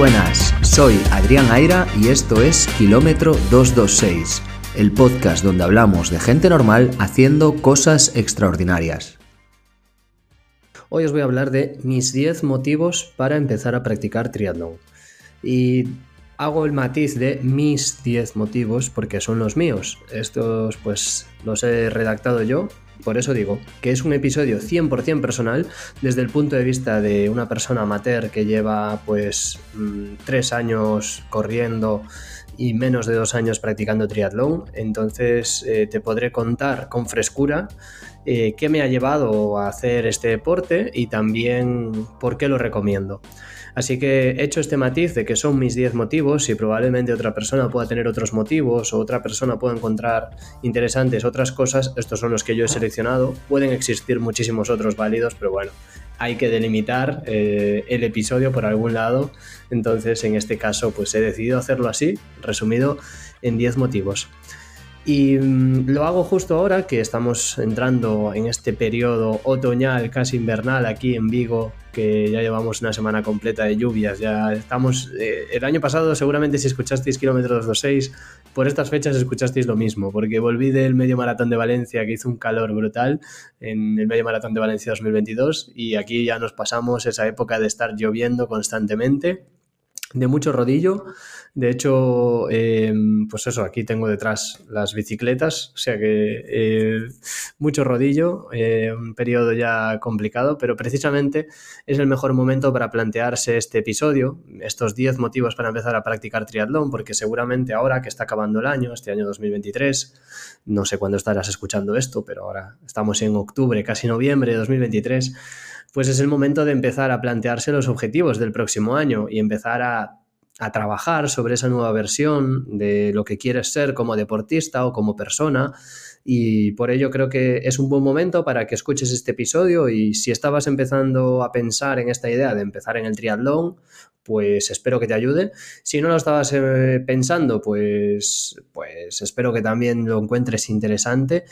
buenas, soy Adrián Aira y esto es Kilómetro 226, el podcast donde hablamos de gente normal haciendo cosas extraordinarias. Hoy os voy a hablar de mis 10 motivos para empezar a practicar triatlón. Y hago el matiz de mis 10 motivos porque son los míos. Estos pues los he redactado yo por eso digo que es un episodio 100% personal desde el punto de vista de una persona amateur que lleva pues mm, tres años corriendo y menos de dos años practicando triatlón. Entonces eh, te podré contar con frescura eh, qué me ha llevado a hacer este deporte y también por qué lo recomiendo. Así que he hecho este matiz de que son mis 10 motivos y probablemente otra persona pueda tener otros motivos o otra persona pueda encontrar interesantes otras cosas. Estos son los que yo he seleccionado. Pueden existir muchísimos otros válidos, pero bueno, hay que delimitar eh, el episodio por algún lado. Entonces, en este caso, pues he decidido hacerlo así, resumido en 10 motivos. Y mm, lo hago justo ahora que estamos entrando en este periodo otoñal, casi invernal, aquí en Vigo, que ya llevamos una semana completa de lluvias. Ya estamos. Eh, el año pasado, seguramente, si escuchasteis Kilómetro 226, por estas fechas escuchasteis lo mismo, porque volví del medio maratón de Valencia, que hizo un calor brutal en el medio maratón de Valencia 2022, y aquí ya nos pasamos esa época de estar lloviendo constantemente de mucho rodillo. De hecho, em, pues eso, aquí tengo detrás las bicicletas, o sea que eh, mucho rodillo, eh, un periodo ya complicado, pero precisamente es el mejor momento para plantearse este episodio, estos 10 motivos para empezar a practicar triatlón, porque seguramente ahora que está acabando el año, este año 2023, no sé cuándo estarás escuchando esto, pero ahora estamos en octubre, casi noviembre de 2023 pues es el momento de empezar a plantearse los objetivos del próximo año y empezar a, trabajar sobre esa nueva versión de lo que quieres ser como deportista o como persona. Y por ello creo que es un buen momento para que escuches este episodio y si estabas empezando a pensar en esta idea de empezar en el triatlón, pues espero que te ayude. Si no lo estabas eh, pensando, pues, pues espero que también lo encuentres interesante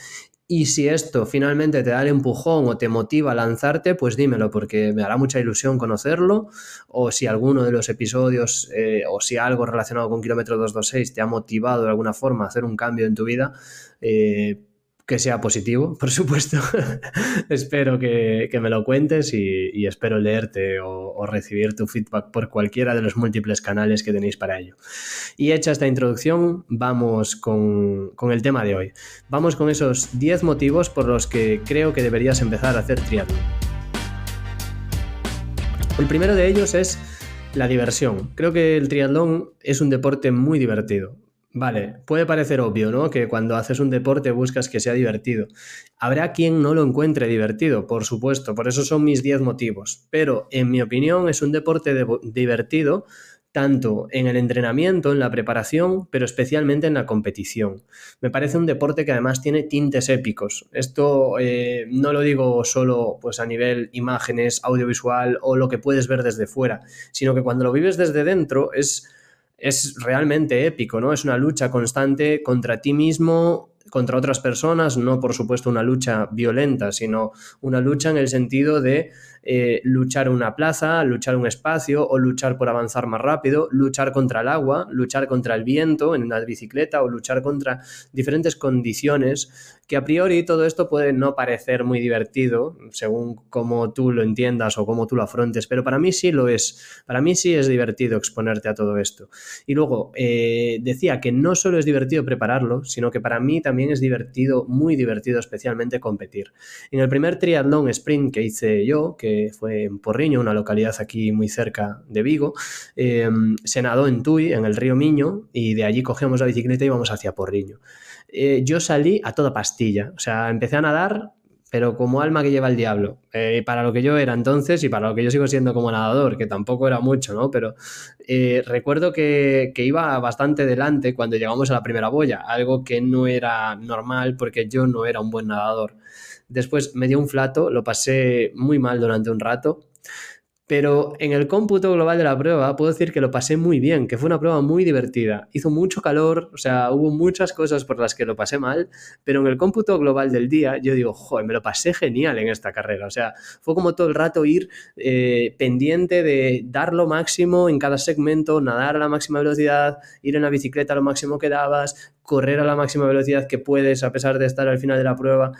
y si esto finalmente te da el empujón o te motiva a lanzarte, pues dímelo, porque me hará mucha ilusión conocerlo. O si alguno de los episodios eh, o si algo relacionado con Kilómetro 226 te ha motivado de alguna forma a hacer un cambio en tu vida, eh, que sea positivo, por supuesto. espero que, me lo cuentes y, espero leerte o, recibir tu feedback por cualquiera de los múltiples canales que tenéis para ello. Y hecha esta introducción, vamos con, con el tema de hoy. Vamos con esos 10 motivos por los que creo que deberías empezar a hacer triatlón. El primero de ellos es la diversión. Creo que el triatlón es un deporte muy divertido. Vale, puede parecer obvio, ¿no? Que cuando haces un deporte buscas que sea divertido. Habrá quien no lo encuentre divertido, por supuesto, por eso son mis 10 motivos. Pero en mi opinión es un deporte divertido tanto en el entrenamiento, en la preparación, pero especialmente en la competición. Me parece un deporte que además tiene tintes épicos. Esto eh, no lo digo solo pues, a nivel imágenes, audiovisual o lo que puedes ver desde fuera, sino que cuando lo vives desde dentro es es realmente épico, ¿no? Es una lucha constante contra ti mismo, contra otras personas, no por supuesto una lucha violenta, sino una lucha en el sentido de eh, luchar una plaza, luchar un espacio o luchar por avanzar más rápido, luchar contra el agua, luchar contra el viento en una bicicleta o luchar contra diferentes condiciones que a priori todo esto puede no parecer muy divertido según cómo tú lo entiendas o cómo tú lo afrontes, pero para mí sí lo es. Para mí sí es divertido exponerte a todo esto. Y luego eh, decía que no solo es divertido prepararlo, sino que para mí también es divertido, muy divertido especialmente competir. En el primer triatlón sprint que hice yo, que fue en Porriño, una localidad aquí muy cerca de Vigo, eh, se nadó en Tui, en el río Miño, y de allí cogemos la bicicleta y íbamos hacia Porriño. Eh, yo salí a toda pastilla. O sea, empecé a nadar, pero como alma que lleva el diablo. Eh, para lo que yo era entonces y para lo que yo sigo siendo como nadador, que tampoco era mucho, ¿no? Pero eh, recuerdo que, que, iba bastante delante cuando llegamos a la primera boya, algo que no era normal porque yo no era un buen nadador. Después me dio un flato, lo pasé muy mal durante un rato Pero en el cómputo global de la prueba puedo decir que lo pasé muy bien, que fue una prueba muy divertida. Hizo mucho calor, o sea, hubo muchas cosas por las que lo pasé mal, pero en el cómputo global del día yo digo, joder, me lo pasé genial en esta carrera. O sea, fue como todo el rato ir eh, pendiente de dar lo máximo en cada segmento, nadar a la máxima velocidad, ir en la bicicleta lo máximo que dabas, correr a la máxima velocidad que puedes a pesar de estar al final de la prueba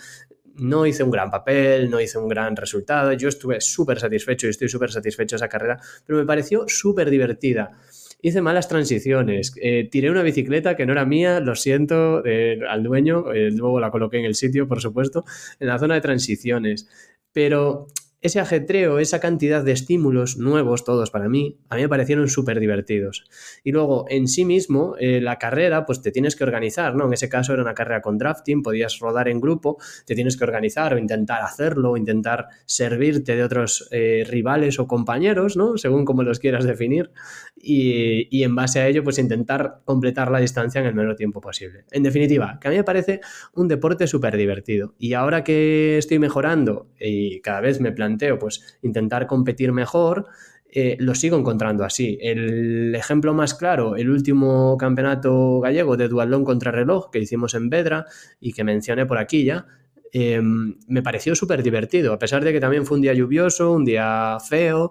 no hice un gran papel, no hice un gran resultado. Yo estuve súper satisfecho y estoy súper satisfecho de esa carrera, pero me pareció súper divertida. Hice malas transiciones, eh, tiré una bicicleta que no era mía, lo siento eh, al dueño, eh, luego la coloqué en el sitio, por supuesto, en la zona de transiciones. Pero ese ajetreo, esa cantidad de estímulos nuevos, todos para mí, a mí me parecieron súper divertidos. Y luego, en sí mismo, eh, la carrera, pues te tienes que organizar, ¿no? En ese caso era una carrera con drafting, podías rodar en grupo, te tienes que organizar o intentar hacerlo, o intentar servirte de otros eh, rivales o compañeros, ¿no? Según como los quieras definir. Y, y en base a ello, pues intentar completar la distancia en el menor tiempo posible. En definitiva, que a mí me parece un deporte súper divertido. Y ahora que estoy mejorando y cada vez me planteo pues intentar competir mejor, eh, lo sigo encontrando así. El ejemplo más claro, el último campeonato gallego de duatlón contra reloj que hicimos en Vedra y que mencioné por aquí ya, em, me pareció súper divertido, a pesar de que también fue un día lluvioso, un día feo,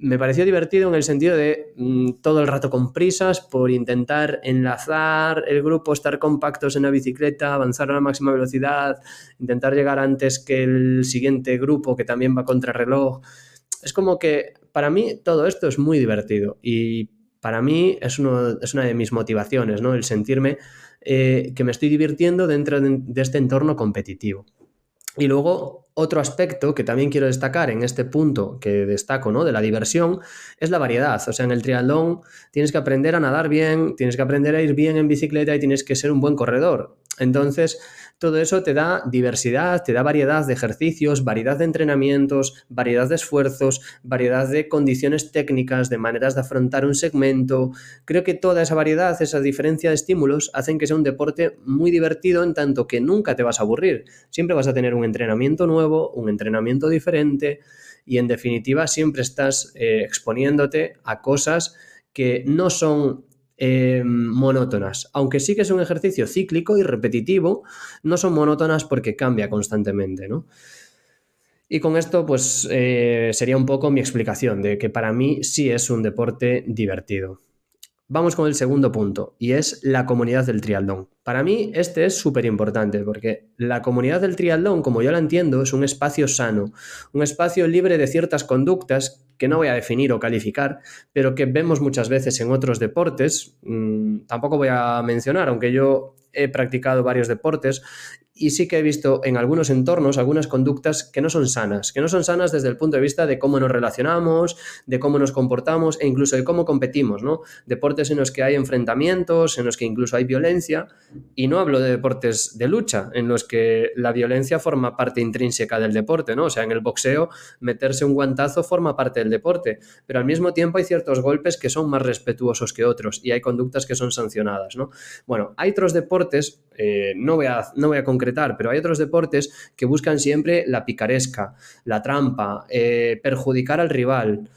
me pareció divertido en el sentido de mm, todo el rato con prisas por intentar enlazar el grupo, estar compactos en la bicicleta, avanzar a la máxima velocidad, intentar llegar antes que el siguiente grupo que también va contra reloj. Es como que para mí todo esto es muy divertido y para mí es, es una de mis motivaciones, ¿no? El sentirme eh, que me estoy divirtiendo dentro de este entorno competitivo. Y luego otro aspecto que también quiero destacar en este punto que destaco, ¿no? De la diversión, es la variedad. O sea, en el triatlón tienes que aprender a nadar bien, tienes que aprender a ir bien en bicicleta y tienes que ser un buen corredor. Entonces, todo eso te da diversidad, te da variedad de ejercicios, variedad de entrenamientos, variedad de esfuerzos, variedad de condiciones técnicas, de maneras de afrontar un segmento. Creo que toda esa variedad, esa diferencia de estímulos, hacen que sea un deporte muy divertido en tanto que nunca te vas a aburrir. Siempre vas a tener un entrenamiento nuevo, un entrenamiento diferente y en definitiva siempre estás eh, exponiéndote a cosas que no son Em, monótonas. Aunque sí que es un ejercicio cíclico y repetitivo, no son monótonas porque cambia constantemente, ¿no? Y con esto, pues eh, sería un poco mi explicación de que para mí sí es un deporte divertido. Vamos con el segundo punto, y es la comunidad del triatlón. Para mí este es súper importante porque la comunidad del triatlón, como yo la entiendo, es un espacio sano, un espacio libre de ciertas conductas que no voy a definir o calificar, pero que vemos muchas veces en otros deportes. Mm, tampoco voy a mencionar, aunque yo he practicado varios deportes y sí que he visto en algunos entornos algunas conductas que no son sanas, que no son sanas desde el punto de vista de cómo nos relacionamos, de cómo nos comportamos e incluso de cómo competimos, ¿no? Deportes en los que hay enfrentamientos, en los que incluso hay violencia, y no hablo de deportes de lucha, en los que la violencia forma parte intrínseca del deporte, ¿no? O sea, en el boxeo meterse un guantazo forma parte del deporte, pero al mismo tiempo hay ciertos golpes que son más respetuosos que otros y hay conductas que son sancionadas, ¿no? Bueno, hay otros deportes, eh, no, voy a, no voy a concretar pero hay otros deportes que buscan siempre la picaresca, la trampa, eh, perjudicar al rival.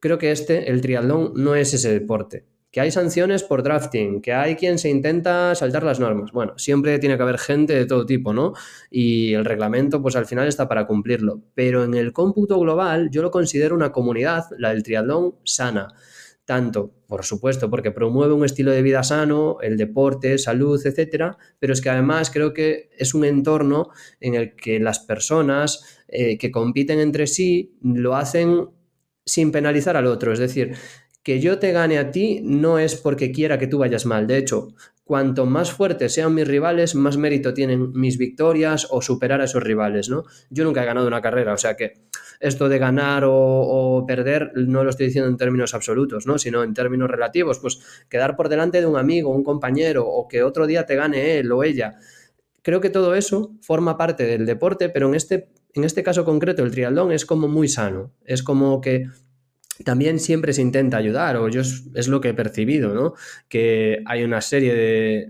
Creo que este, el triatlón, no es ese deporte. Que hay sanciones por drafting, que hay quien se intenta saltar las normas. Bueno, siempre tiene que haber gente de todo tipo, ¿no? Y el reglamento, pues al final está para cumplirlo. Pero en el cómputo global, yo lo considero una comunidad, la del triatlón, sana tanto, por supuesto, porque promueve un estilo de vida sano, el deporte, salud, etcétera, pero es que además creo que es un entorno en el que las personas eh, que compiten entre sí lo hacen sin penalizar al otro, es decir, que yo te gane a ti no es porque quiera que tú vayas mal. De hecho, cuanto más fuertes sean mis rivales, más mérito tienen mis victorias o superar a esos rivales, ¿no? Yo nunca he ganado una carrera, o sea que esto de ganar o, perder no lo estoy diciendo en términos absolutos, ¿no? Sino en términos relativos, pues quedar por delante de un amigo, un compañero, o que otro día te gane él o ella. Creo que todo eso forma parte del deporte, pero en este, en este caso concreto, el triatlón es como muy sano. Es como que también siempre se intenta ayudar, o yo es, lo que he percibido, ¿no? Que hay una serie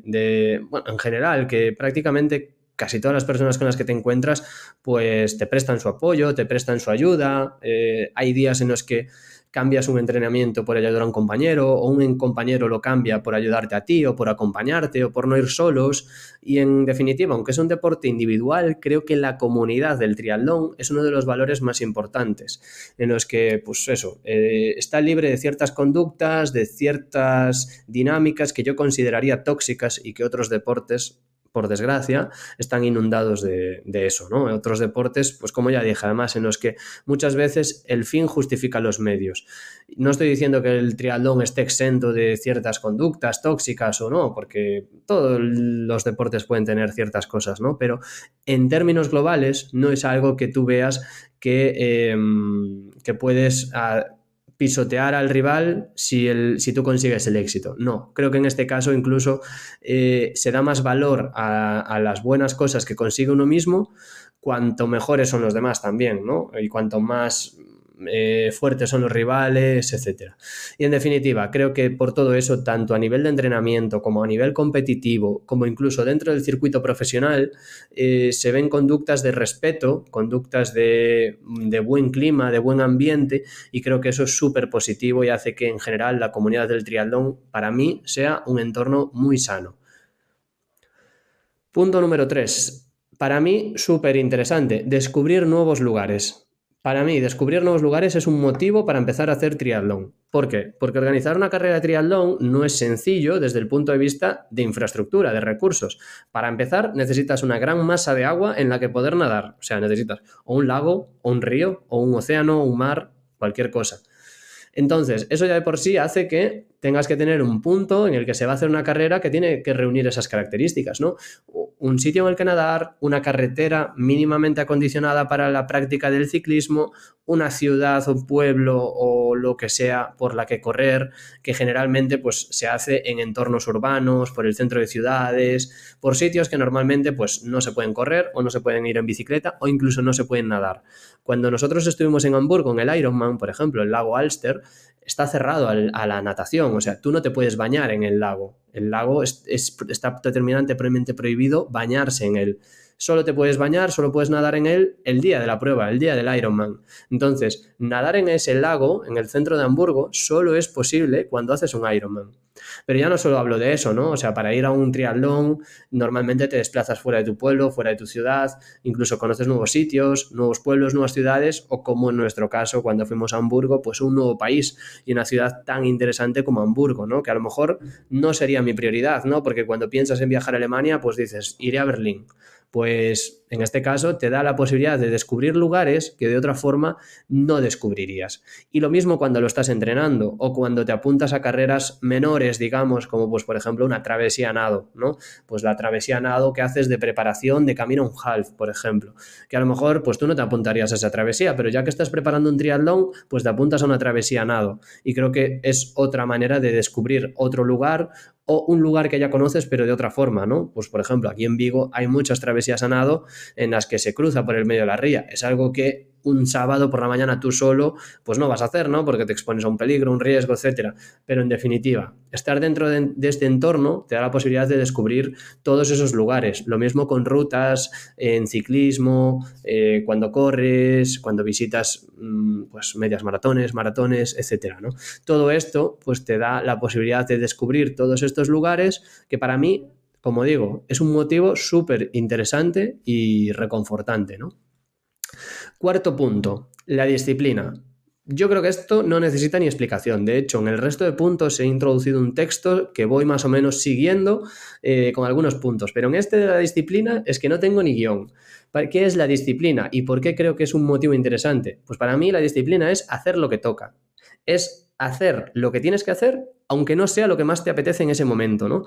de, bueno, en general, que prácticamente casi todas las personas con las que te encuentras, pues te prestan su apoyo, te prestan su ayuda. Eh, hay días en los que cambias un entrenamiento por ayudar a un compañero o un compañero lo cambia por ayudarte a ti o por acompañarte o por no ir solos. Y en definitiva, aunque es un deporte individual, creo que la comunidad del triatlón es uno de los valores más importantes en los que, pues eso, eh, está libre de ciertas conductas, de ciertas dinámicas que yo consideraría tóxicas y que otros deportes por desgracia, están inundados de, eso, ¿no? Otros deportes, pues como ya dije, además, en los que muchas veces el fin justifica los medios. No estoy diciendo que el triatlón esté exento de ciertas conductas tóxicas o no, porque todos los deportes pueden tener ciertas cosas, ¿no? Pero en términos globales no es algo que tú veas que, em, que puedes... Ah, pisotear al rival si, el, si tú consigues el éxito. No, creo que en este caso incluso eh, se da más valor a, a, las buenas cosas que consigue uno mismo cuanto mejores son los demás también, ¿no? Y cuanto más eh, fuertes son los rivales, etc. Y en definitiva, creo que por todo eso, tanto a nivel de entrenamiento como a nivel competitivo, como incluso dentro del circuito profesional, eh, se ven conductas de respeto, conductas de, buen clima, de buen ambiente, y creo que eso es súper positivo y hace que en general la comunidad del triatlón, para mí, sea un entorno muy sano. Punto número 3. Para mí, súper interesante, descubrir nuevos lugares. Para mí, descubrir nuevos lugares es un motivo para empezar a hacer triatlón. ¿Por qué? Porque organizar una carrera de triatlón no es sencillo desde el punto de vista de infraestructura, de recursos. Para empezar, necesitas una gran masa de agua en la que poder nadar. O sea, necesitas o un lago, o un río, o un océano, un mar, cualquier cosa. Entonces, eso ya de por sí hace que tengas que tener un punto en el que se va a hacer una carrera que tiene que reunir esas características, ¿no? Un sitio en el que nadar, una carretera mínimamente acondicionada para la práctica del ciclismo, una ciudad, un pueblo o lo que sea por la que correr, que generalmente pues se hace en entornos urbanos, por el centro de ciudades, por sitios que normalmente pues no se pueden correr o no se pueden ir en bicicleta o incluso no se pueden nadar. Cuando nosotros estuvimos en Hamburgo en el Ironman, por ejemplo, el lago Alster, está cerrado a la natación, o sea, tú no te puedes bañar en el lago. El lago es, está determinantemente prohibido bañarse en él. Solo te puedes bañar, solo puedes nadar en él el día de la prueba, el día del Ironman. Entonces, nadar en ese lago, en el centro de Hamburgo, solo es posible cuando haces un Ironman. Pero ya no solo hablo de eso, ¿no? O sea, para ir a un triatlón, normalmente te desplazas fuera de tu pueblo, fuera de tu ciudad, incluso conoces nuevos sitios, nuevos pueblos, nuevas ciudades, o como en nuestro caso, cuando fuimos a Hamburgo, pues un nuevo país y una ciudad tan interesante como Hamburgo, ¿no? Que a lo mejor no sería mi prioridad, ¿no? Porque cuando piensas en viajar a Alemania, pues dices, iré a Berlín pues en este caso te da la posibilidad de descubrir lugares que de otra forma no descubrirías. Y lo mismo cuando lo estás entrenando o cuando te apuntas a carreras menores, digamos, como pues por ejemplo una travesía nado, ¿no? Pues la travesía nado que haces de preparación de camino a un half, por ejemplo, que a lo mejor pues tú no te apuntarías a esa travesía, pero ya que estás preparando un triatlón, pues te apuntas a una travesía nado. Y creo que es otra manera de descubrir otro lugar o un lugar que ya conoces pero de otra forma, ¿no? Pues por ejemplo, aquí en Vigo hay muchas travesías a nado en las que se cruza por el medio de la ría. Es algo que un sábado por la mañana tú solo, pues no vas a hacer, ¿no? Porque te expones a un peligro, un riesgo, etcétera. Pero en definitiva, estar dentro de, este entorno te da la posibilidad de descubrir todos esos lugares. Lo mismo con rutas, en ciclismo, eh, cuando corres, cuando visitas mm, pues medias maratones, maratones, etcétera, ¿no? Todo esto pues te da la posibilidad de descubrir todos estos lugares que para mí, como digo, es un motivo súper interesante y reconfortante, ¿no? Cuarto punto, la disciplina. Yo creo que esto no necesita ni explicación. De hecho, en el resto de puntos he introducido un texto que voy más o menos siguiendo eh, con algunos puntos. Pero en este de la disciplina es que no tengo ni guion. ¿Qué es la disciplina y por qué creo que es un motivo interesante? Pues para mí la disciplina es hacer lo que toca. Es hacer lo que tienes que hacer, aunque no sea lo que más te apetece en ese momento, ¿no?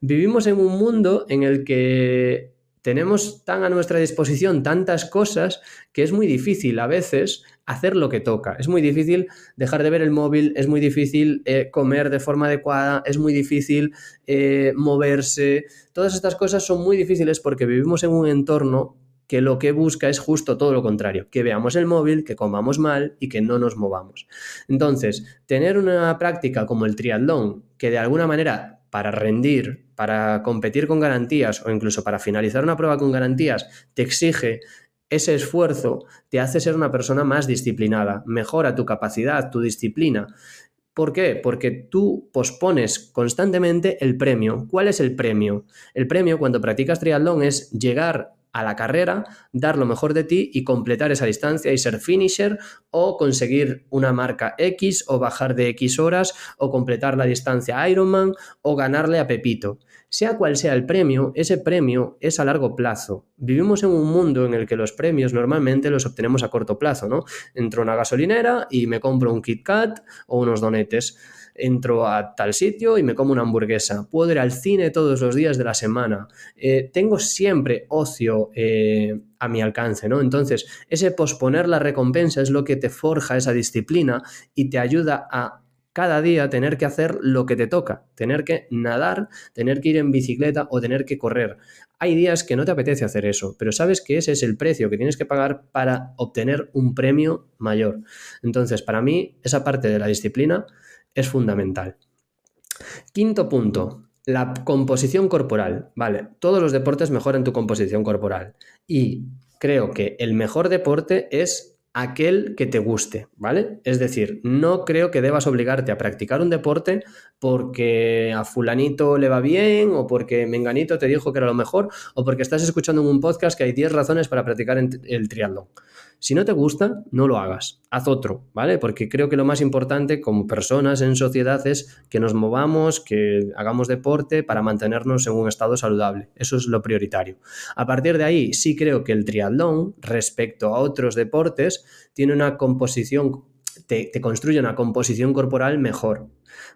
Vivimos en un mundo en el que tenemos tan a nuestra disposición tantas cosas que es muy difícil a veces hacer lo que toca. Es muy difícil dejar de ver el móvil, es muy difícil eh, comer de forma adecuada, es muy difícil eh, moverse. Todas estas cosas son muy difíciles porque vivimos en un entorno que lo que busca es justo todo lo contrario, que veamos el móvil, que comamos mal y que no nos movamos. Entonces, tener una práctica como el triatlón, que de alguna manera para rendir, para competir con garantías o incluso para finalizar una prueba con garantías, te exige ese esfuerzo, te hace ser una persona más disciplinada, mejora tu capacidad, tu disciplina. ¿Por qué? Porque tú pospones constantemente el premio. ¿Cuál es el premio? El premio cuando practicas triatlón es llegar a la carrera, dar lo mejor de ti y completar esa distancia y ser finisher o conseguir una marca X o bajar de X horas o completar la distancia Ironman o ganarle a Pepito. Sea cual sea el premio, ese premio es a largo plazo. Vivimos en un mundo en el que los premios normalmente los obtenemos a corto plazo, ¿no? Entro a una gasolinera y me compro un Kit Kat o unos donetes entro a tal sitio y me como una hamburguesa, puedo ir al cine todos los días de la semana, eh, tengo siempre ocio eh, a mi alcance, ¿no? Entonces, ese posponer la recompensa es lo que te forja esa disciplina y te ayuda a cada día tener que hacer lo que te toca, tener que nadar, tener que ir en bicicleta o tener que correr. Hay días que no te apetece hacer eso, pero sabes que ese es el precio que tienes que pagar para obtener un premio mayor. Entonces, para mí, esa parte de la disciplina es fundamental. Quinto punto, la composición corporal. Vale, todos los deportes mejoran tu composición corporal. Y creo que el mejor deporte es aquel que te guste, ¿vale? Es decir, no creo que debas obligarte a practicar un deporte porque a fulanito le va bien o porque menganito te dijo que era lo mejor o porque estás escuchando en un podcast que hay 10 razones para practicar el triatlón. Si no te gusta, no lo hagas, haz otro, ¿vale? Porque creo que lo más importante como personas en sociedad es que nos movamos, que hagamos deporte para mantenernos en un estado saludable. Eso es lo prioritario. A partir de ahí, sí creo que el triatlón, respecto a otros deportes, tiene una composición, te, construye una composición corporal mejor.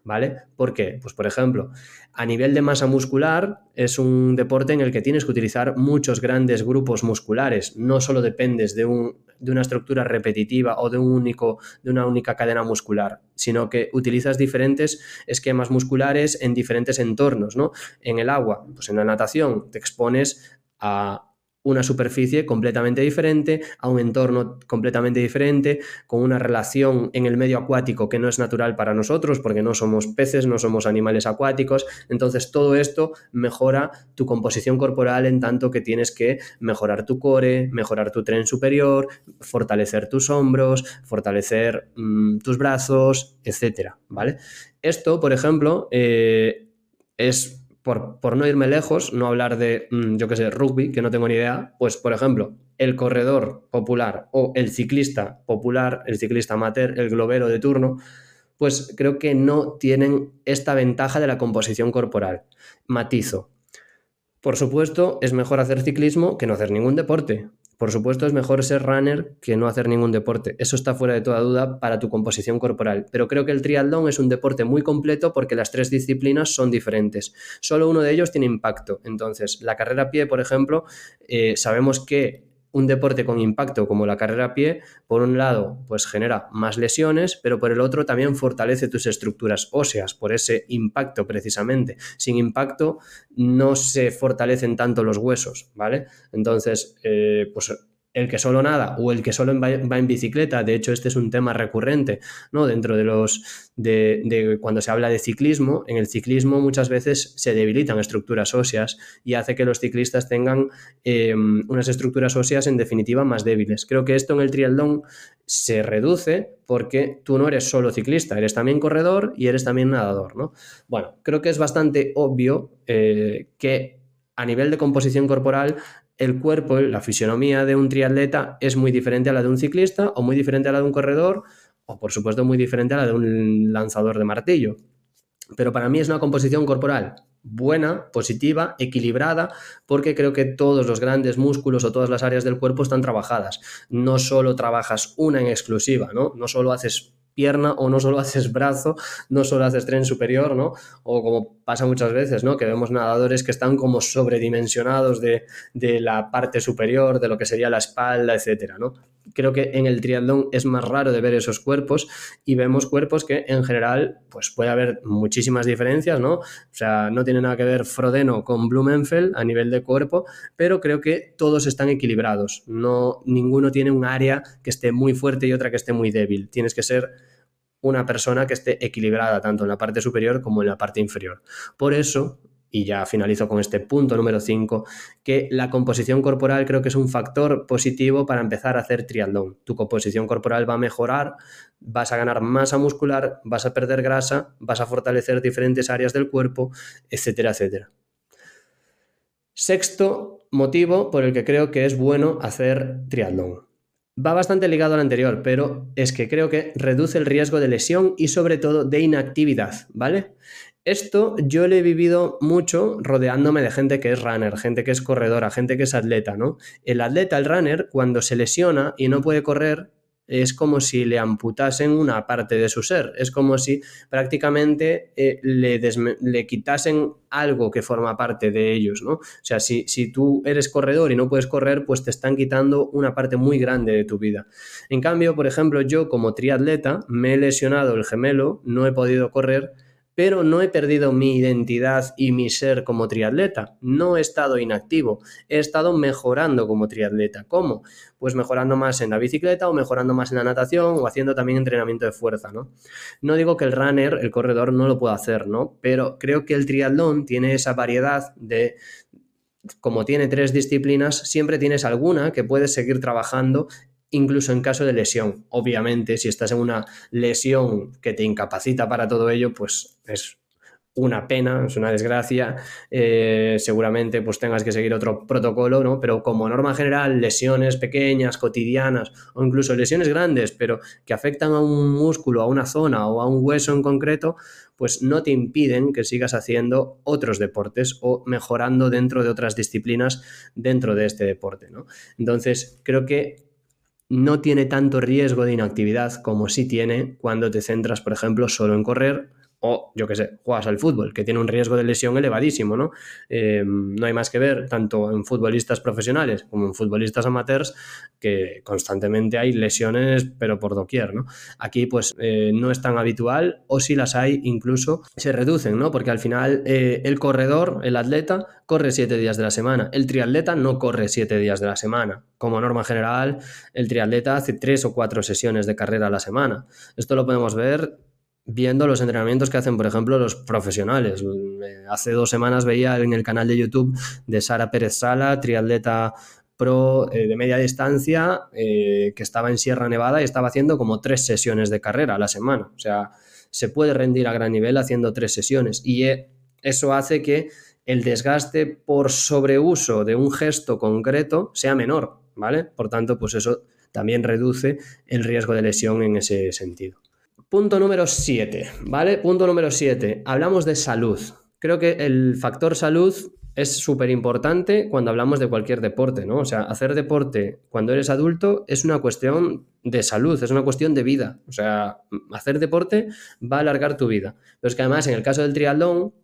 ¿vale? ¿Por qué? Pues por ejemplo, a nivel de masa muscular es un deporte en el que tienes que utilizar muchos grandes grupos musculares, no solo dependes de, una estructura repetitiva o de, un único, de una única cadena muscular, sino que utilizas diferentes esquemas musculares en diferentes entornos, ¿no? En el agua, pues en la natación te expones a una superficie completamente diferente, a un entorno completamente diferente, con una relación en el medio acuático que no es natural para nosotros, porque no somos peces, no somos animales acuáticos. Entonces todo esto mejora tu composición corporal en tanto que tienes que mejorar tu core, mejorar tu tren superior, fortalecer tus hombros, fortalecer mm, tus brazos, etcétera, ¿vale? Esto, por ejemplo, eh, es por, no irme lejos, no hablar de, mm, yo qué sé, rugby, que no tengo ni idea, pues por ejemplo, el corredor popular o el ciclista popular, el ciclista amateur, el globero de turno, pues creo que no tienen esta ventaja de la composición corporal. Matizo. Por supuesto, es mejor hacer ciclismo que no hacer ningún deporte, por supuesto, es mejor ser runner que no hacer ningún deporte. Eso está fuera de toda duda para tu composición corporal. Pero creo que el triatlón es un deporte muy completo porque las tres disciplinas son diferentes. Solo uno de ellos tiene impacto. Entonces, la carrera a pie, por ejemplo, eh, sabemos que un deporte con impacto como la carrera a pie, por un lado, pues genera más lesiones, pero por el otro también fortalece tus estructuras óseas por ese impacto precisamente. Sin impacto no se fortalecen tanto los huesos, ¿vale? Entonces, eh, pues el que solo nada o el que solo va en bicicleta, de hecho este es un tema recurrente, ¿no? Dentro de los, de, cuando se habla de ciclismo, en el ciclismo muchas veces se debilitan estructuras óseas y hace que los ciclistas tengan em, unas estructuras óseas en definitiva más débiles. Creo que esto en el triatlón se reduce porque tú no eres solo ciclista, eres también corredor y eres también nadador, ¿no? Bueno, creo que es bastante obvio eh, que a nivel de composición corporal el cuerpo, la fisionomía de un triatleta es muy diferente a la de un ciclista o muy diferente a la de un corredor o por supuesto muy diferente a la de un lanzador de martillo. Pero para mí es una composición corporal buena, positiva, equilibrada, porque creo que todos los grandes músculos o todas las áreas del cuerpo están trabajadas. No solo trabajas una en exclusiva, ¿no? No solo haces pierna o no solo haces brazo, no solo haces tren superior, ¿no? O como pasa muchas veces, ¿no? Que vemos nadadores que están como sobredimensionados de, de la parte superior, de lo que sería la espalda, etcétera, ¿no? Creo que en el triatlón es más raro de ver esos cuerpos y vemos cuerpos que en general pues puede haber muchísimas diferencias, ¿no? O sea, no tiene nada que ver Frodeno con Blumenfeld a nivel de cuerpo, pero creo que todos están equilibrados. No, ninguno tiene un área que esté muy fuerte y otra que esté muy débil. Tienes que ser una persona que esté equilibrada tanto en la parte superior como en la parte inferior. Por eso, y ya finalizo con este punto número 5, que la composición corporal creo que es un factor positivo para empezar a hacer triatlón. Tu composición corporal va a mejorar, vas a ganar masa muscular, vas a perder grasa, vas a fortalecer diferentes áreas del cuerpo, etcétera, etcétera. Sexto motivo por el que creo que es bueno hacer triatlón. Va bastante ligado al anterior, pero es que creo que reduce el riesgo de lesión y sobre todo de inactividad, ¿vale? Esto yo lo he vivido mucho rodeándome de gente que es runner, gente que es corredora, gente que es atleta, ¿no? El atleta, el runner, cuando se lesiona y no puede correr, es como si le amputasen una parte de su ser, es como si prácticamente eh, le, le, quitasen algo que forma parte de ellos, ¿no? O sea, si, si tú eres corredor y no puedes correr, pues te están quitando una parte muy grande de tu vida. En cambio, por ejemplo, yo como triatleta me he lesionado el gemelo, no he podido correr, pero no he perdido mi identidad y mi ser como triatleta. No he estado inactivo, he estado mejorando como triatleta. ¿Cómo? Pues mejorando más en la bicicleta o mejorando más en la natación o haciendo también entrenamiento de fuerza, ¿no? No digo que el runner, el corredor, no lo pueda hacer, ¿no? Pero creo que el triatlón tiene esa variedad de como tiene tres disciplinas, siempre tienes alguna que puedes seguir trabajando incluso en caso de lesión. Obviamente, si estás en una lesión que te incapacita para todo ello, pues es una pena, es una desgracia, eh, seguramente pues tengas que seguir otro protocolo, ¿no? Pero como norma general, lesiones pequeñas, cotidianas o incluso lesiones grandes, pero que afectan a un músculo, a una zona o a un hueso en concreto, pues no te impiden que sigas haciendo otros deportes o mejorando dentro de otras disciplinas dentro de este deporte, ¿no? Entonces, creo que no tiene tanto riesgo de inactividad como sí tiene cuando te centras, por ejemplo, solo en correr o, yo qué sé, juegas al fútbol, que tiene un riesgo de lesión elevadísimo, ¿no? Eh, no hay más que ver, tanto en futbolistas profesionales como en futbolistas amateurs, que constantemente hay lesiones, pero por doquier, ¿no? Aquí, pues, eh, no es tan habitual, o si las hay, incluso se reducen, ¿no? Porque al final eh, el corredor, el atleta, corre siete días de la semana. El triatleta no corre siete días de la semana. Como norma general, el triatleta hace tres o cuatro sesiones de carrera a la semana. Esto lo podemos ver viendo los entrenamientos que hacen, por ejemplo, los profesionales. Hace dos semanas veía en el canal de YouTube de Sara Pérez Sala, triatleta pro eh, de media distancia, eh, que estaba en Sierra Nevada y estaba haciendo como tres sesiones de carrera a la semana. O sea, se puede rendir a gran nivel haciendo tres sesiones. Y eh, eso hace que el desgaste por sobreuso de un gesto concreto sea menor, ¿vale? Por tanto, pues eso también reduce el riesgo de lesión en ese sentido. Punto número 7, ¿vale? Punto número 7. Hablamos de salud. Creo que el factor salud es súper importante cuando hablamos de cualquier deporte, ¿no? O sea, hacer deporte cuando eres adulto es una cuestión de salud, es una cuestión de vida. O sea, hacer deporte va a alargar tu vida. Pero es que además en el caso del triatlón,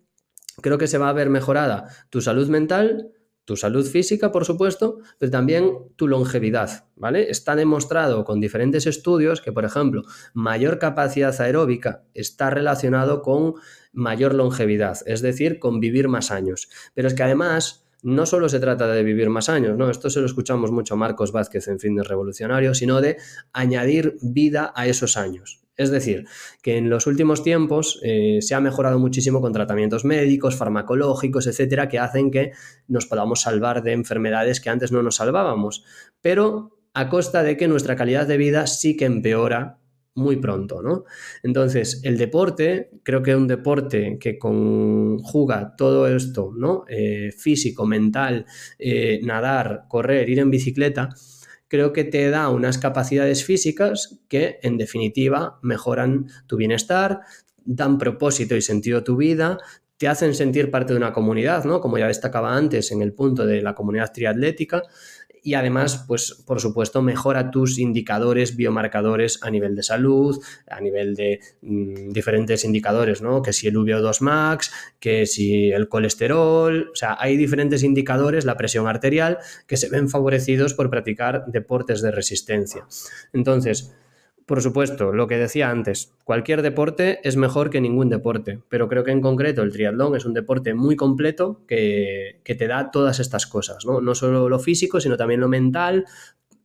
creo que se va a ver mejorada tu salud mental, tu salud física, por supuesto, pero también tu longevidad, ¿vale? Está demostrado con diferentes estudios que, por ejemplo, mayor capacidad aeróbica está relacionado con mayor longevidad, es decir, con vivir más años. Pero es que además no solo se trata de vivir más años, ¿no? Esto se lo escuchamos mucho a Marcos Vázquez en Fitness Revolucionario, sino de añadir vida a esos años. Es decir, que en los últimos tiempos eh, se ha mejorado muchísimo con tratamientos médicos, farmacológicos, etcétera, que hacen que nos podamos salvar de enfermedades que antes no nos salvábamos, pero a costa de que nuestra calidad de vida sí que empeora muy pronto, ¿no? Entonces, el deporte, creo que un deporte que conjuga todo esto, ¿no? Eh, físico, mental, eh, nadar, correr, ir en bicicleta, creo que te da unas capacidades físicas que en definitiva mejoran tu bienestar, dan propósito y sentido a tu vida, te hacen sentir parte de una comunidad, ¿no? Como ya destacaba antes en el punto de la comunidad triatlética, y además, pues por supuesto, mejora tus indicadores biomarcadores a nivel de salud, a nivel de mm, diferentes indicadores, ¿no? Que si el VO2 max, que si el colesterol, o sea, hay diferentes indicadores, la presión arterial, que se ven favorecidos por practicar deportes de resistencia. Entonces, por supuesto, lo que decía antes, cualquier deporte es mejor que ningún deporte, pero creo que en concreto el triatlón es un deporte muy completo que, te da todas estas cosas, ¿no? No solo lo físico, sino también lo mental,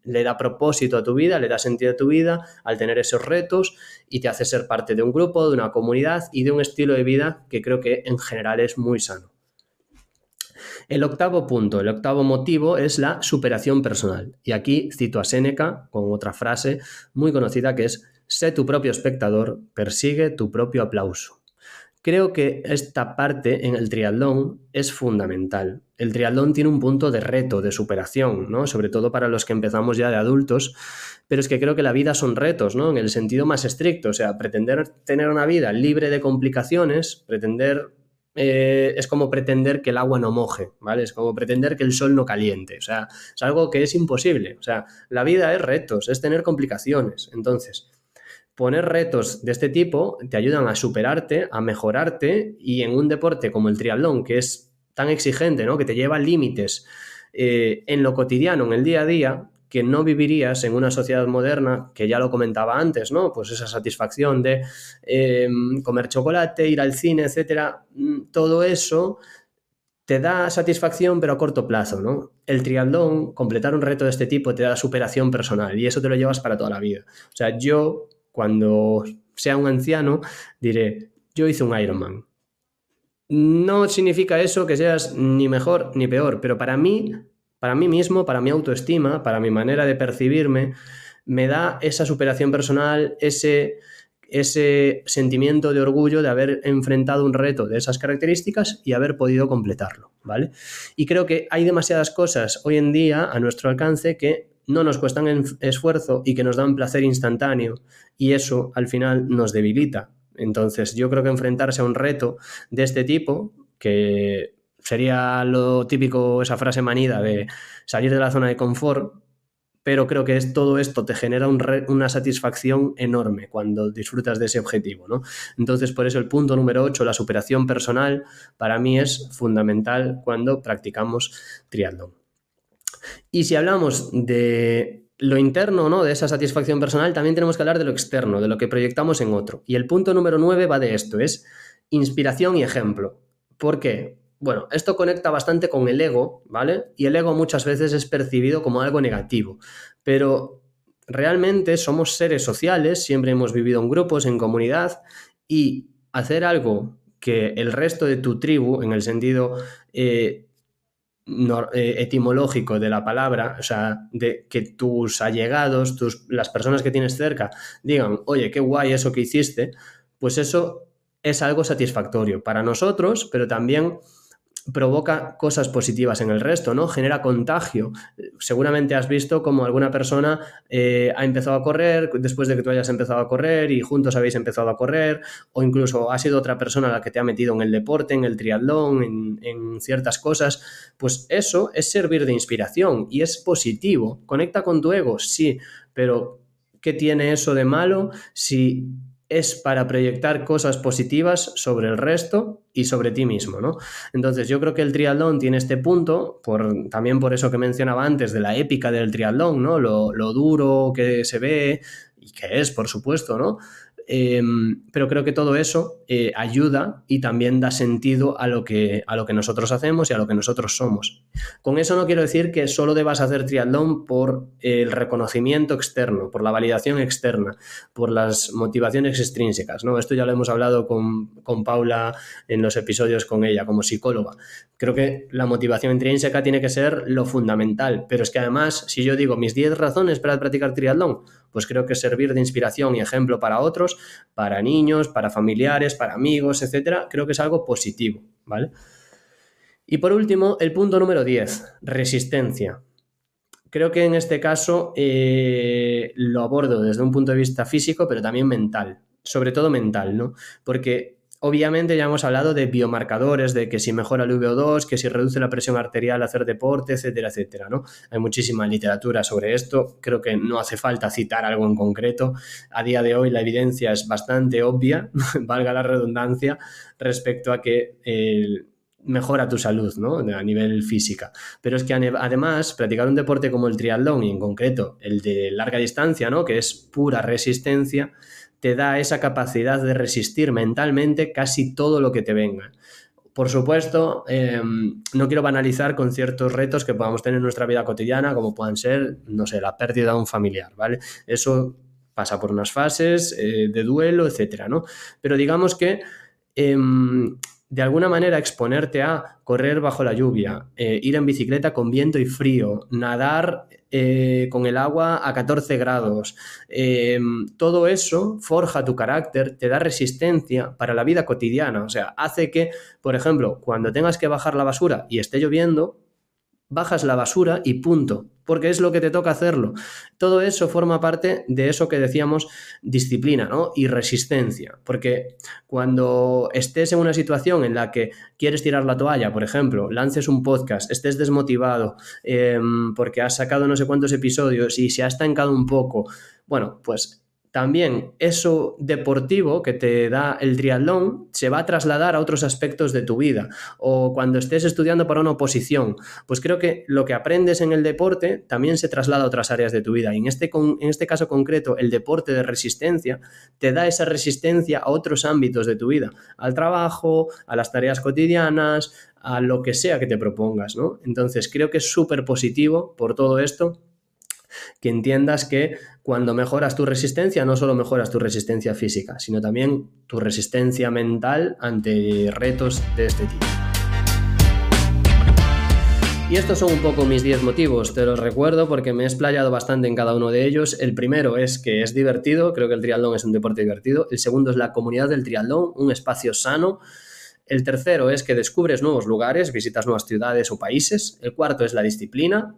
le da propósito a tu vida, le da sentido a tu vida al tener esos retos y te hace ser parte de un grupo, de una comunidad y de un estilo de vida que creo que en general es muy sano. El octavo punto, el octavo motivo es la superación personal. Y aquí cito a Séneca con otra frase muy conocida que es, sé tu propio espectador, persigue tu propio aplauso. Creo que esta parte en el triatlón es fundamental. El triatlón tiene un punto de reto, de superación, ¿no? Sobre todo para los que empezamos ya de adultos, pero es que creo que la vida son retos, ¿no? En el sentido más estricto, o sea, pretender tener una vida libre de complicaciones, pretender eh, es como pretender que el agua no moje, ¿vale? Es como pretender que el sol no caliente, o sea, es algo que es imposible, o sea, la vida es retos, es tener complicaciones, entonces poner retos de este tipo te ayudan a superarte, a mejorarte y en un deporte como el triatlón, que es tan exigente, ¿no? que te lleva límites eh, en lo cotidiano, en el día a día, que no vivirías en una sociedad moderna, que ya lo comentaba antes, ¿no? Pues esa satisfacción de em, comer chocolate, ir al cine, etcétera, mm, todo eso te da satisfacción, pero a corto plazo, ¿no? El triatlón, completar un reto de este tipo, te da superación personal y eso te lo llevas para toda la vida. O sea, yo cuando sea un anciano, diré, yo hice un Ironman. No significa eso que seas ni mejor ni peor, pero para mí, para mí mismo, para mi autoestima, para mi manera de percibirme, me da esa superación personal, ese, ese sentimiento de orgullo de haber enfrentado un reto de esas características y haber podido completarlo, ¿vale? Y creo que hay demasiadas cosas hoy en día a nuestro alcance que no nos cuestan esfuerzo y que nos dan placer instantáneo y eso al final nos debilita. Entonces yo creo que enfrentarse a un reto de este tipo, que sería lo típico, esa frase manida de salir de la zona de confort, pero creo que es, todo esto te genera una satisfacción enorme cuando disfrutas de ese objetivo. ¿no? Entonces, por eso el punto número 8, la superación personal, para mí es fundamental cuando practicamos triatlón. Y si hablamos de lo interno, ¿no? De esa satisfacción personal, también tenemos que hablar de lo externo, de lo que proyectamos en otro. Y el punto número 9 va de esto, es inspiración y ejemplo. ¿Por qué? Bueno, esto conecta bastante con el ego, ¿vale? Y el ego muchas veces es percibido como algo negativo, pero realmente somos seres sociales, siempre hemos vivido en grupos, en comunidad, y hacer algo que el resto de tu tribu, en el sentido eh, eh, etimológico de la palabra, o sea, de que tus allegados, tus, las personas que tienes cerca, digan, oye, qué guay eso que hiciste, pues eso es algo satisfactorio para nosotros, pero también provoca cosas positivas en el resto, ¿no? Genera contagio. Seguramente has visto como alguna persona eh, ha empezado a correr después de que tú hayas empezado a correr y juntos habéis empezado a correr, o incluso ha sido otra persona la que te ha metido en el deporte, en el triatlón, en, en ciertas cosas. Pues eso es servir de inspiración y es positivo. Conecta con tu ego, sí, pero ¿qué tiene eso de malo si es para proyectar cosas positivas sobre el resto y sobre ti mismo, ¿no? Entonces yo creo que el triatlón tiene este punto, por, también por eso que mencionaba antes de la épica del triatlón, ¿no? Lo, lo duro que se ve y que es, por supuesto, ¿no? Em, pero creo que todo eso eh, ayuda y también da sentido a lo, que, a lo que nosotros hacemos y a lo que nosotros somos. Con eso no quiero decir que solo debas hacer triatlón por el reconocimiento externo, por la validación externa, por las motivaciones extrínsecas. ¿no? Esto ya lo hemos hablado con, con Paula en los episodios con ella como psicóloga. Creo que la motivación intrínseca tiene que ser lo fundamental, pero es que además, si yo digo mis 10 razones para practicar triatlón, pues creo que servir de inspiración y ejemplo para otros, para niños, para familiares, para amigos, etcétera, creo que es algo positivo, ¿vale? Y por último, el punto número 10, resistencia. Creo que en este caso eh, lo abordo desde un punto de vista físico, pero también mental, sobre todo mental, ¿no? Porque Obviamente ya hemos hablado de biomarcadores, de que si mejora el VO2, que si reduce la presión arterial hacer deporte, etcétera, etcétera, ¿no? Hay muchísima literatura sobre esto, creo que no hace falta citar algo en concreto. A día de hoy la evidencia es bastante obvia, valga la redundancia, respecto a que mejora tu salud, ¿no? A nivel física. Pero es que además, practicar un deporte como el triatlón y en concreto el de larga distancia, ¿no? Que es pura resistencia, te da esa capacidad de resistir mentalmente casi todo lo que te venga. por supuesto, em, no quiero banalizar con ciertos retos que podamos tener en nuestra vida cotidiana, como puedan ser, no sé, la pérdida de un familiar, ¿vale? Eso pasa por unas fases eh, de duelo, etcétera, ¿no? Pero digamos que em, de alguna manera exponerte a correr bajo la lluvia, eh, ir en bicicleta con viento y frío, nadar eh, con el agua a 14 grados, em, todo eso forja tu carácter, te da resistencia para la vida cotidiana, o sea, hace que, por ejemplo, cuando tengas que bajar la basura y esté lloviendo, bajas la basura y punto, porque es lo que te toca hacerlo. Todo eso forma parte de eso que decíamos disciplina ¿no? y resistencia, porque cuando estés en una situación en la que quieres tirar la toalla, por ejemplo, lances un podcast, estés desmotivado em, porque has sacado no sé cuántos episodios y se ha estancado un poco, bueno, pues también eso deportivo que te da el triatlón se va a trasladar a otros aspectos de tu vida. O cuando estés estudiando para una oposición, pues creo que lo que aprendes en el deporte también se traslada a otras áreas de tu vida. Y en este, en este caso concreto, el deporte de resistencia te da esa resistencia a otros ámbitos de tu vida, al trabajo, a las tareas cotidianas, a lo que sea que te propongas. ¿no? Entonces creo que es súper positivo por todo esto que entiendas que cuando mejoras tu resistencia, no solo mejoras tu resistencia física, sino también tu resistencia mental ante retos de este tipo. Y estos son un poco mis 10 motivos, te los recuerdo porque me he explayado bastante en cada uno de ellos. El primero es que es divertido, creo que el triatlón es un deporte divertido. El segundo es la comunidad del triatlón, un espacio sano. El tercero es que descubres nuevos lugares, visitas nuevas ciudades o países. El cuarto es la disciplina.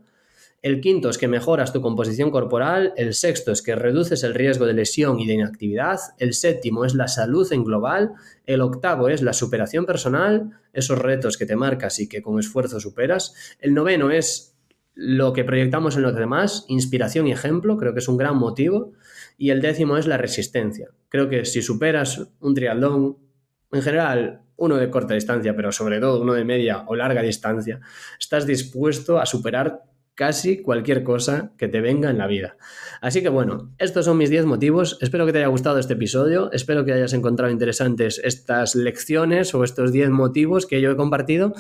El quinto es que mejoras tu composición corporal. El sexto es que reduces el riesgo de lesión y de inactividad. El séptimo es la salud en global. El octavo es la superación personal, esos retos que te marcas y que con esfuerzo superas. El noveno es lo que proyectamos en los demás, inspiración y ejemplo, creo que es un gran motivo. Y el décimo es la resistencia. Creo que si superas un triatlón, en general, uno de corta distancia, pero sobre todo uno de media o larga distancia, estás dispuesto a superar casi cualquier cosa que te venga en la vida. Así que bueno, estos son mis 10 motivos. Espero que te haya gustado este episodio. Espero que hayas encontrado interesantes estas lecciones o estos 10 motivos que yo he compartido.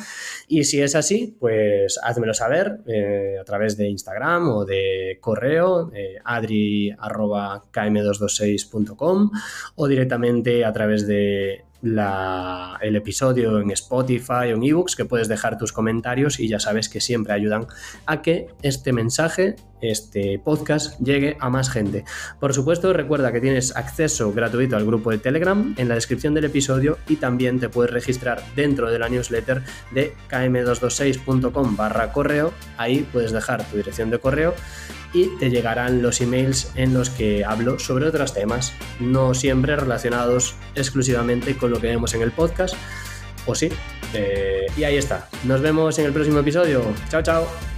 Y si es así, pues házmelo saber eh, a través de Instagram o de correo eh, adri.km226.com o directamente a través de el episodio en Spotify o en ebooks, que puedes dejar tus comentarios y ya sabes que siempre ayudan a que este mensaje, este podcast, llegue a más gente. Por supuesto, recuerda que tienes acceso gratuito al grupo de Telegram en la descripción del episodio y también te puedes registrar dentro de la newsletter de km226.com barra correo. Ahí puedes dejar tu dirección de correo y te llegarán los emails en los que hablo sobre otros temas, no siempre relacionados exclusivamente con lo que vemos en el podcast, o sí. Eh, y ahí está. Nos vemos en el próximo episodio. Chao, chao.